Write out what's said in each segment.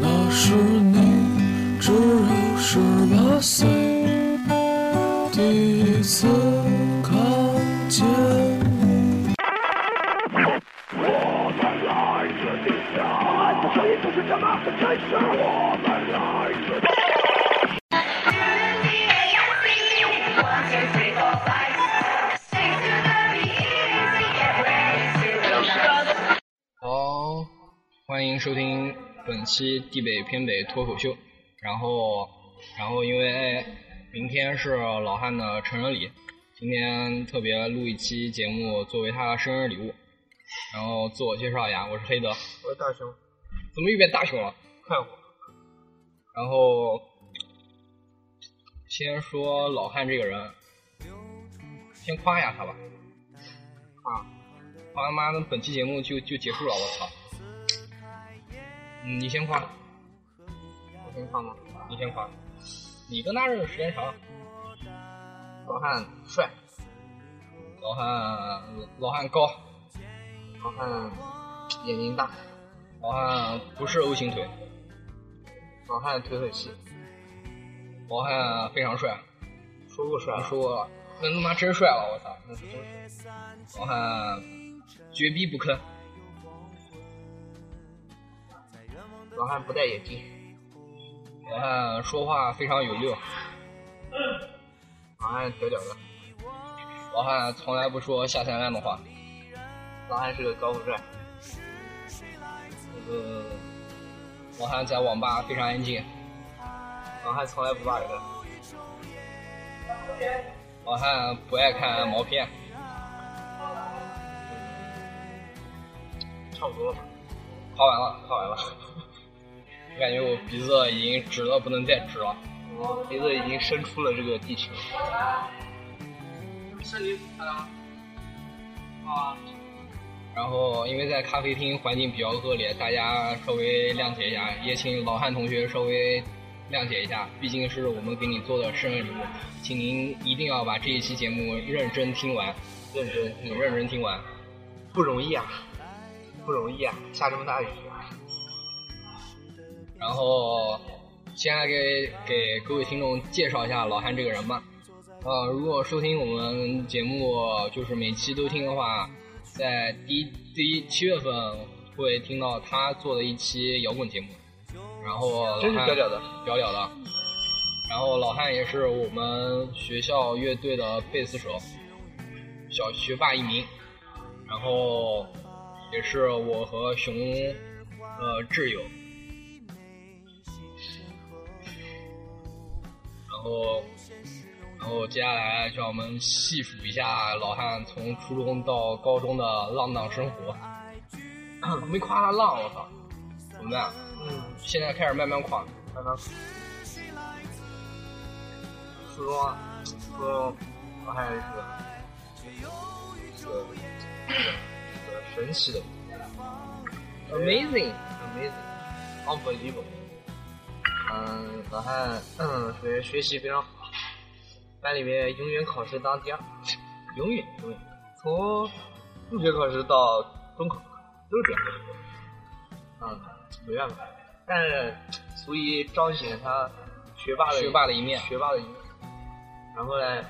那时你只有十八岁，第一次看见你。好，欢迎收听本期地北偏北脱口秀。然后，然后因为明天是老汉的成人礼，今天特别录一期节目作为他的生日礼物。然后自我介绍一下，我是黑德。我是大熊，怎么又变大熊了？快活。然后先说老汉这个人，先夸一下他吧。啊，夸他妈的，本期节目就就结束了，我操！嗯，你先夸，我先夸吗？你先夸。你跟他认识时间长，老汉帅，老汉老汉高，老汉眼睛大，老汉不是 O 型腿，老汉腿很细，老汉非常帅。说过帅说过了，那他妈真帅了，我操！那真是。老汉绝逼不坑，老汉不戴眼镜，老汉说话非常有料，老汉屌屌的，老汉从来不说下三滥的话。老汉是个高富帅，那个老汉在网吧非常安静，老汉从来不骂人，老汉不爱看毛片，差不多了吧？夸完了，夸完了。我感觉我鼻子已经直到不能再直了。我鼻子已经伸出了这个地球。身体啊。然后，因为在咖啡厅环境比较恶劣，大家稍微谅解一下，也请老汉同学稍微谅解一下，毕竟是我们给你做的生日礼物，请您一定要把这一期节目认真听完，认真，你认真听完。不容易啊，不容易啊，下这么大雨。然后，先来给给各位听众介绍一下老汉这个人吧。呃，如果收听我们节目就是每期都听的话，在第一第一七月份会听到他做的一期摇滚节目，然后老真是汉屌屌的，屌屌的。然后老汉也是我们学校乐队的贝斯手，小学霸一名。然后也是我和熊呃挚友。然后，然后接下来就让我们细数一下老汉从初中到高中的浪荡生活。没夸他浪，我操！怎么办？嗯，现在开始慢慢夸。看他。初中啊，初中老汉是个是个神奇的 Amazing，amazing unbelievable。嗯，老汉嗯学学习非常好，班里面永远考试当第二，永远永远，从入学考试到中考都是这样。嗯，没办法，但是足以彰显他学霸的学霸的一面学霸的一面。然后呢，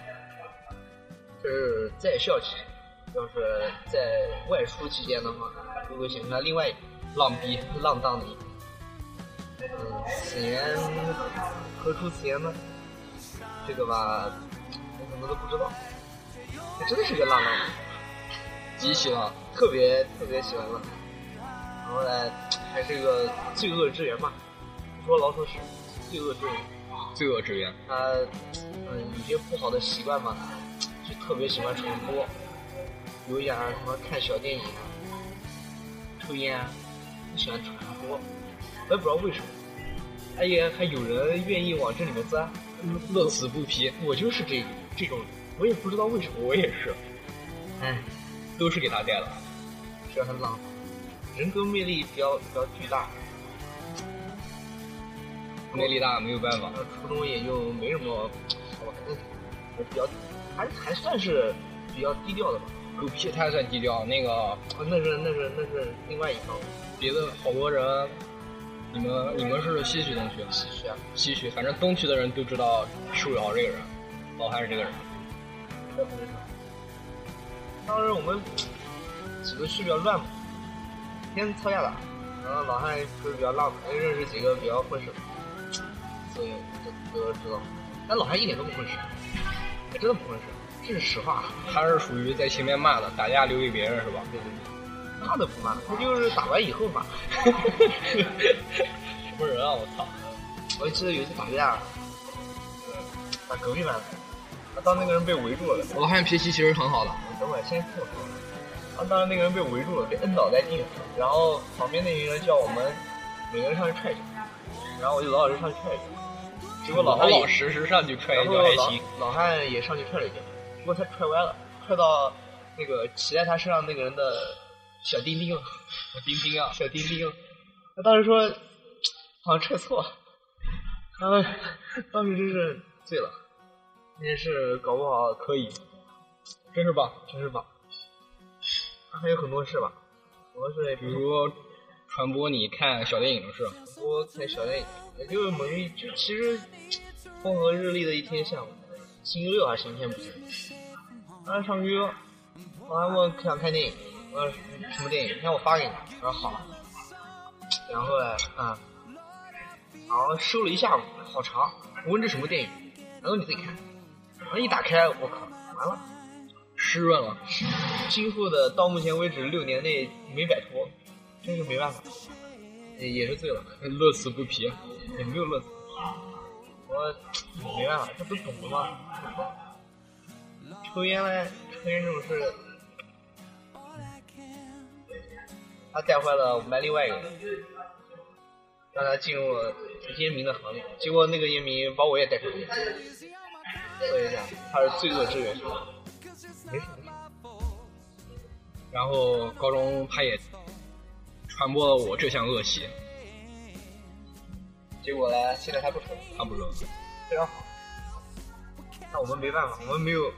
就是在校期间，要是在外出期间的话，就会显出他另外浪逼。浪荡的一面。嗯，此言何出此言呢？这个吧，我可能都不知道。他真的是个浪荡的，极其浪。特别特别喜欢浪。然后呢，还是个罪恶之源吧。说老鼠屎，罪恶之源。罪恶之源。他嗯有些不好的习惯嘛，就特别喜欢传播，有一点什么看小电影啊、抽烟啊，就喜欢传播。我也不知道为什么，而且还有人愿意往这里面钻。乐此不疲，我就是这这种人，我也不知道为什么，我也是。哎，都是给他带的。这很浪，人格魅力比较比较巨大。魅力大没有办法。呃，初中也就没什么好玩的，我比较还还算是比较低调的吧。狗屁，他算低调。那个啊，那是那是那是另外一方面。别的好多人，你们你们是西区东区，西区啊，西区，反正东区的人都知道树瑶这个人，老汉是这个人。当时我们几个区比较乱嘛，天天吵架打，然后老汉就是比较浪嘛，又认识几个比较混事，所以就都知道。但老汉一点都不混事，还真的不混事，这是实话。他是属于在前面骂的，打架留给别人是吧？对对对，骂都不骂，他就是打完以后骂。什么人啊！我操！我记得有一次打架，打隔壁班的，他当那个人被围住了，老汉脾气其实很好的，等会儿先听我说。他当时那个人被围住了，被摁倒在地上，然后旁边那个人叫我们每个人上去踹一脚，然后我就老老实实上去踹一脚。结果老汉老老实实上去踹一脚还行。老汉也上去踹了一脚，结果他踹歪了，踹到那个骑在他身上那个人的小丁丁小，丁丁啊，小丁丁。他当时说好像撤错了，然后当时真是醉了，这件事搞不好可以，真是棒。真是棒。还有很多事吧，很多事，比比如如传播你看小电影的事，说看小电影，也就是某一就其实风和日丽的一天下午，星期六还是星期天不记得。当时唱歌，我还问想看电影，我什么电影？让我发给你，我说好。然后嘞，啊，然后收了一下午，好长。我问这什么电影？然后你自己看。然后一打开，我靠，完了，湿润了。今后的到目前为止六年内没摆脱，真是没办法，也也是醉了。乐此不疲。也没有乐此不疲。我没办法，这不懂的吗？抽烟嘞，抽烟这种事，他带坏了我们班另外一个人，让他进入了烟民的行列。结果那个烟民把我也带上了，所以讲他是罪恶之源。没事没事，然后高中他也传播了我这项恶习，结果呢，现在他不抽，他不说。非常好。那我们没办法，我们没有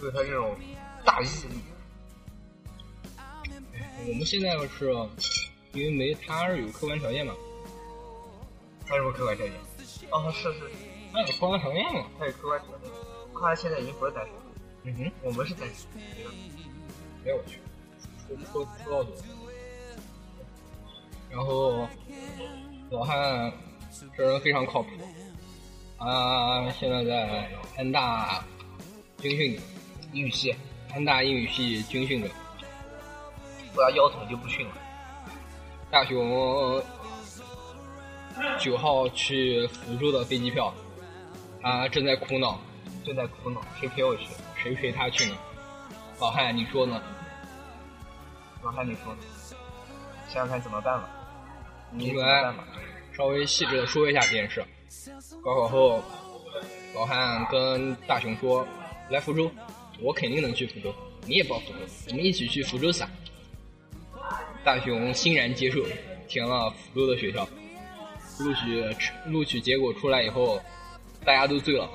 对他这种大义。我们现在是因为没他是有客观条件嘛，他有什么客观条件？哦，是是，他有客观条件嘛。他有客观条件。他现在已经不是单身，嗯哼，我们是单身。没有去，说说说到多。然后老汉这人非常靠谱，他现在在安大军训，英语系，安大英语系军训着。不要腰疼就不训了。大雄九号去福州的飞机票，他正在苦恼，正在苦恼，谁陪我去？谁陪他去呢？老汉，你说呢？老汉，你说呢？想想看怎么办吧。你来？稍微细致的说一下这件事。高考后，老汉跟大雄说：“来福州，我肯定能去福州，你也报福州，我们一起去福州撒。”大雄欣然接受，填了福州的学校。录取录取结果出来以后，大家都醉了，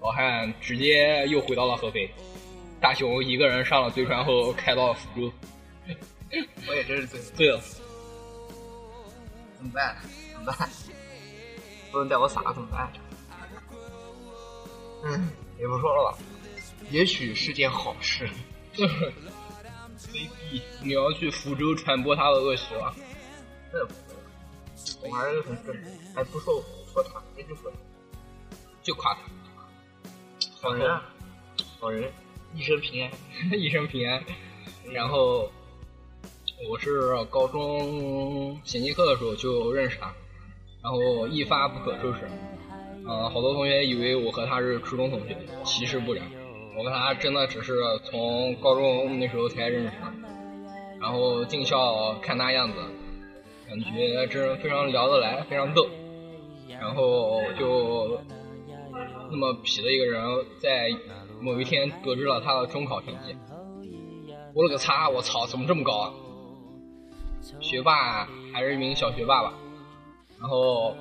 老汉直接又回到了合肥。大雄一个人上了贼船后，开到了福州，我也真是醉了，醉了。怎么办？怎么办？不能带我撒怎么办？嗯，也不说了吧，也许是件好事。未必，你要去福州传播他的恶习了。这不会，我还是很正，还不说说他，那就说他，就夸他，好人啊，好人，一生平安。一生平安。然后我是高中衔接课的时候就认识他，然后一发不可收拾。嗯、好多同学以为我和他是初中同学，其实不然，我跟他真的只是从高中那时候才认识。然后进校看他样子，感觉这人非常聊得来，非常逗。然后就那么痞的一个人，在某一天得知了他的中考成绩，我了个擦！我操，怎么这么高啊？学霸还是一名小学霸吧。然后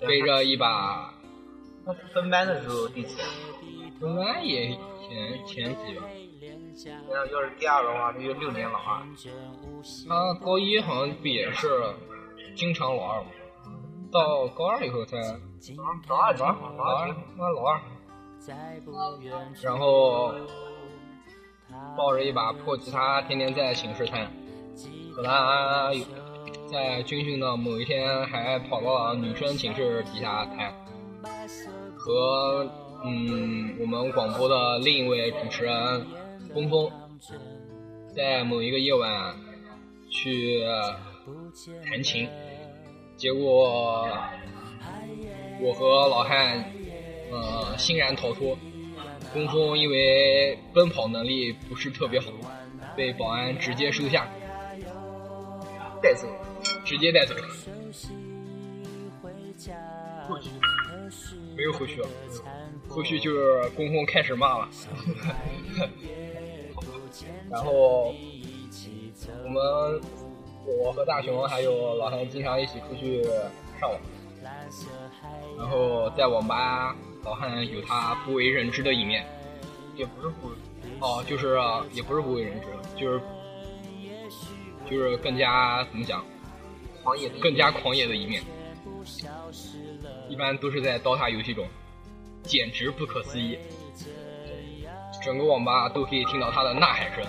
背着一把他分班的时候第几？分班也前前几吧，要要是第二的话，他就六年老二。他高一好像不也是经常老二吗？到高二以后才老二老二老二老二，然后抱着一把破吉他，天天在寝室弹。和他在军训的某一天，还跑到女生寝室底下弹，和嗯我们广播的另一位主持人峰峰，在某一个夜晚去弹琴，结果我和老汉呃欣然逃脱。峰峰因为奔跑能力不是特别好，被保安直接收下，带走。直接带走。过去没有后续了，后续就是公公开始骂了。然后我们我和大熊还有老汉经常一起出去上网，然后在网吧，老汉有他不为人知的一面。也不是不哦，就是也不是不为人知，就是就是更加怎么讲，狂野更加狂野的一面。一般都是在 DOTA 游戏中，简直不可思议。整个网吧都可以听到他的呐喊声。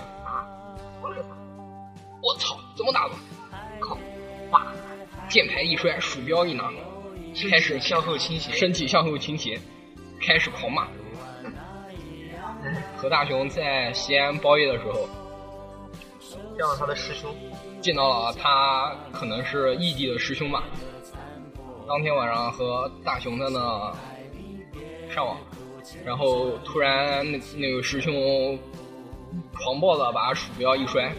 我操，怎么打的？靠！哇！键盘一摔，鼠标一拿，开始向后倾斜。身体向后倾斜，开始狂骂。何大雄在西安包夜的时候，见到他的师兄，见到了他可能是异地的师兄吧。当天晚上和大雄在那上网，然后突然那那个师兄狂暴的把鼠标一摔，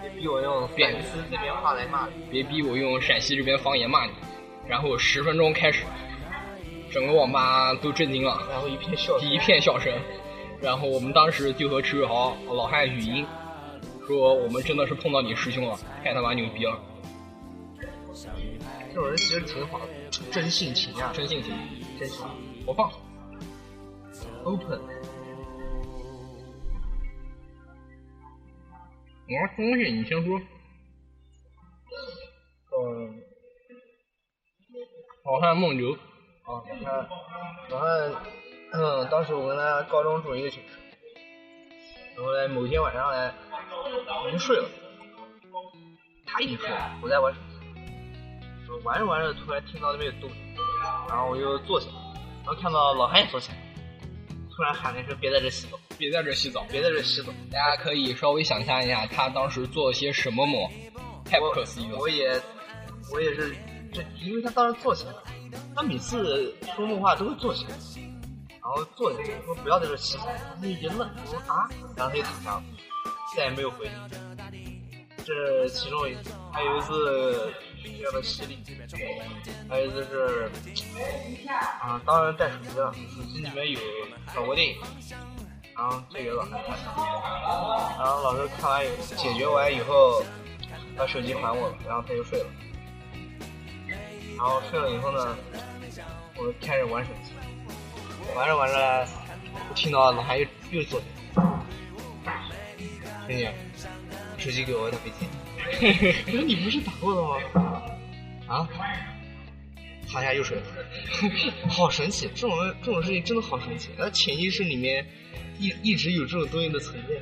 别逼我用别反思这边话来骂你。别逼我用陕西这边方言骂你。然后十分钟开始，整个网吧都震惊了。然后一片笑声，一片笑声。然后我们当时就和池宇豪老汉语音说：“我们真的是碰到你师兄了，太他妈牛逼了，这种人其实挺好的，真性情啊，真性情。真性情。我放 open，我说东西你先说。嗯，老汉梦游，啊，你看，然后，嗯，当时我跟他高中住一个寝室，然后呢，某天晚上呢，我就睡了，他已经睡了，我在玩手机，玩着玩着，突然听到那边有动静，然后我就坐起来，然后看到老韩也坐起来，突然喊了一声：“别在这洗澡，别在这洗澡。别在这洗澡。大家可以稍微想象一下，他当时做了些什么梦，太不可思议”了。我也，我也是，这因为他当时坐起来了，他每次说梦话都会坐起来，然后坐起来说不要在这洗澡，他一直愣，我说啊，然后他就躺下了，再也没有回应。这其中一还有一次比较的犀利，还有就是啊，当时带手机了，手机里面有找过电影，然后这个老师看，然后老师看完以后解决完以后，把手机还我了，然后他就睡了，然后睡了以后呢，我开始玩手机，玩着玩着，我听到老韩又又坐起来，兄弟，手机给我，他没接。我说你不是打过的吗？啊？躺下又睡，好神奇！这种这种事情真的好神奇。那潜意识里面一一直有这种东西的存在。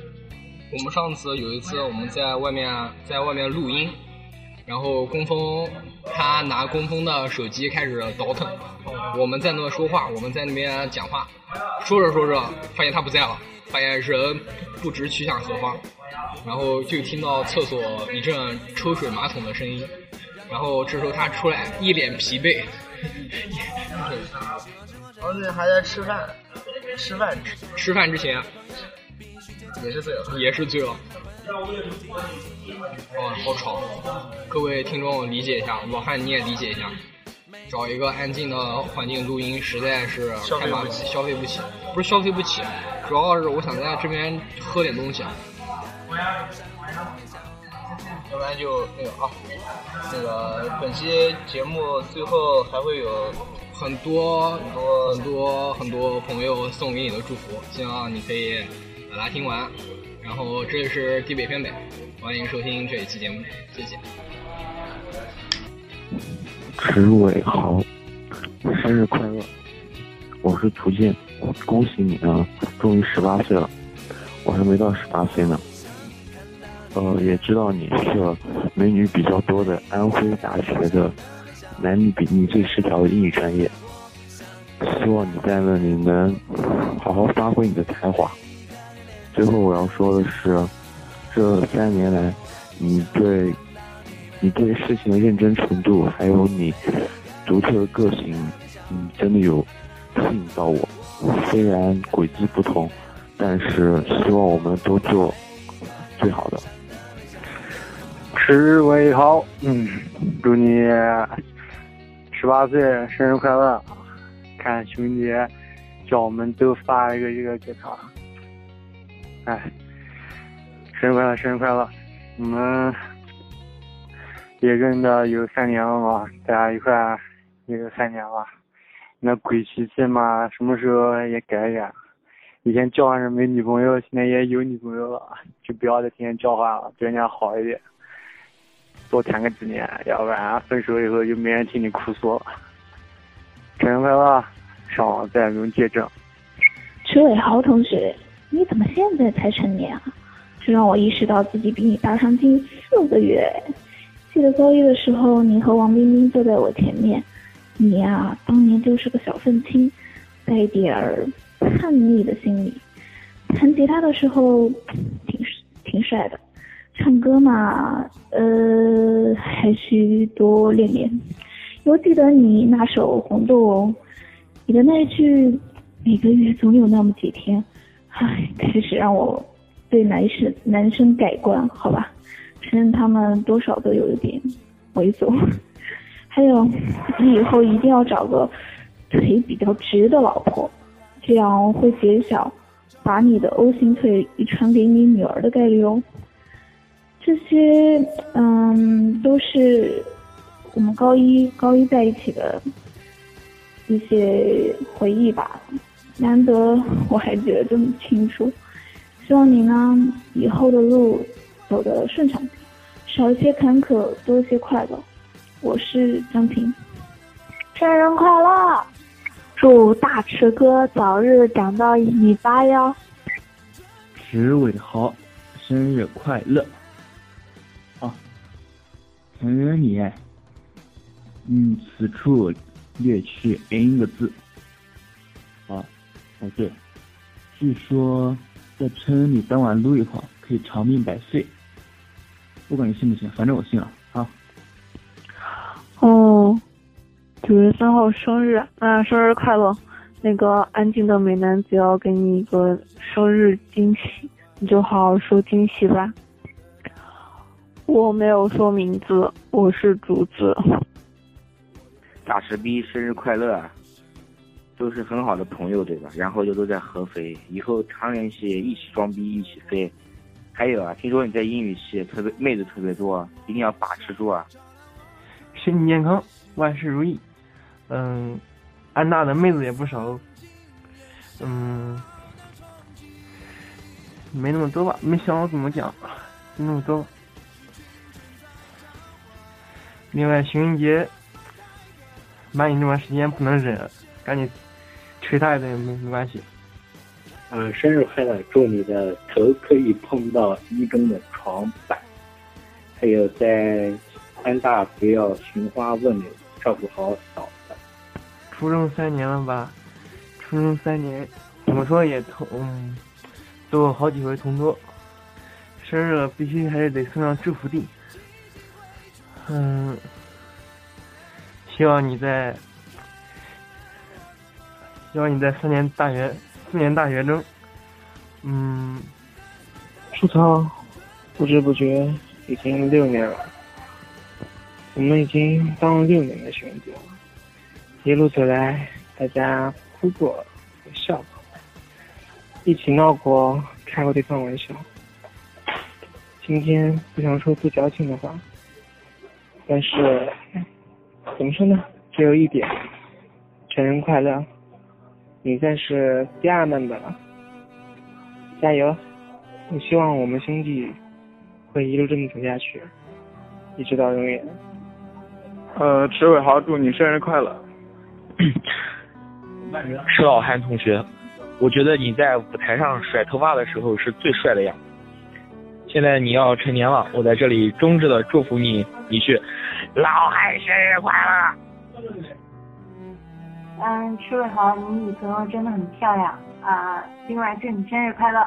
我们上次有一次我们在外面在外面录音，然后工峰他拿工峰的手机开始倒腾，我们在那说话，我们在那边讲话，说着说着发现他不在了，发现人不知去向何方，然后就听到厕所一阵抽水马桶的声音，然后这时候他出来一脸疲惫，然后呢还在吃饭，吃饭吃饭之前也是醉了。也是醉了。哦，好吵！各位听众理解一下，老汉你也理解一下。找一个安静的环境录音实在是太麻烦，消费不起消费不起，不是消费不起，主要是我想在这边喝点东西。要不然就那个啊，那个本期节目最后还会有很多很多很多很多朋友送给你的祝福，希望你可以把它听完。然后这里是地北偏北，欢迎收听这一期节目，谢谢。池伟豪，生日快乐！我是图鉴，恭喜你啊，终于十八岁了，我还没到十八岁呢。呃，也知道你是美女比较多的安徽大学的男女比例最失调的英语专业，希望你在那里能好好发挥你的才华。最后我要说的是，这三年来，你对。你对事情的认真程度，还有你独特的个性，嗯，真的有吸引到我。虽然轨迹不同，但是希望我们都做最好的。池伟豪，嗯，祝你十八岁生日快乐！看兄弟叫我们都发一个一个给他。哎，生日快乐，生日快乐！我们。也认得有三年了嘛，大家一块也有三年了。那鬼脾气嘛，什么时候也改一改。以前叫唤着没女朋友，现在也有女朋友了，就不要再天天叫唤了，对人家好一点。多谈个几年，要不然分手以后就没人听你哭诉了。生日快乐，上网再也不用见证。池伟豪同学，你怎么现在才成年啊？这让我意识到自己比你大上近四个月。记得高一的时候，你和王冰冰坐在我前面，你呀，当年就是个小愤青，带点儿叛逆的心理。弹吉他的时候，挺挺帅的，唱歌嘛，呃，还需多练练。我记得你那首《红豆》，你的那一句“每个月总有那么几天”，唉，开始让我对男生男生改观，好吧。承认他们多少都有一点猥琐，还有你以后一定要找个腿比较直的老婆，这样会减小把你的 O 型腿遗传给你女儿的概率哦。这些嗯都是我们高一高一在一起的一些回忆吧，难得我还记得这么清楚。希望你呢以后的路。走得顺畅，少一些坎坷，多一些快乐。我是张婷，生日快乐！祝大池哥早日长到一米八哟。石伟豪，生日快乐！啊，承认你，嗯，此处略去 n 个字。啊，哦对，据说在村里当晚撸一会儿，可以长命百岁。不管你信不信，反正我信了啊。哦，九月三号生日，那生日快乐！那个安静的美男子要给你一个生日惊喜，你就好好说惊喜吧。我没有说名字，我是竹子。大石逼生日快乐！都是很好的朋友对吧？然后又都在合肥，以后常联系，一起装逼，一起飞。还有啊，听说你在英语系特别妹子特别多，一定要把持住啊！身体健康，万事如意。嗯，安大的妹子也不少。嗯，没那么多吧，没想好怎么讲，就那么多。另外，情人节，瞒你那段时间不能忍，赶紧捶他一顿也没没关系。呃，生日快乐！祝你的头可以碰到一中的床板，还有在安大不要寻花问柳，照顾好嫂子。初中三年了吧？初中三年，怎么说也同，都有好几回同桌。生日了，必须还是得送上祝福地。嗯，希望你在，希望你在四年大学。四年大学中，嗯，出操，不知不觉已经六年了。我们已经当了六年的兄弟了，一路走来，大家哭过，笑过，一起闹过，开过对方玩笑。今天不想说不矫情的话，但是怎么说呢？只有一点，成人快乐。你算是第二慢的了，加油！我希望我们兄弟会一路这么走下去，一直到永远。呃，池伟豪，祝你生日快乐！石老汉同学，我觉得你在舞台上甩头发的时候是最帅的样子。现在你要成年了，我在这里衷挚的祝福你一句：老汉生日快乐！嗯，舒伟豪，你女朋友真的很漂亮啊！另外祝你生日快乐！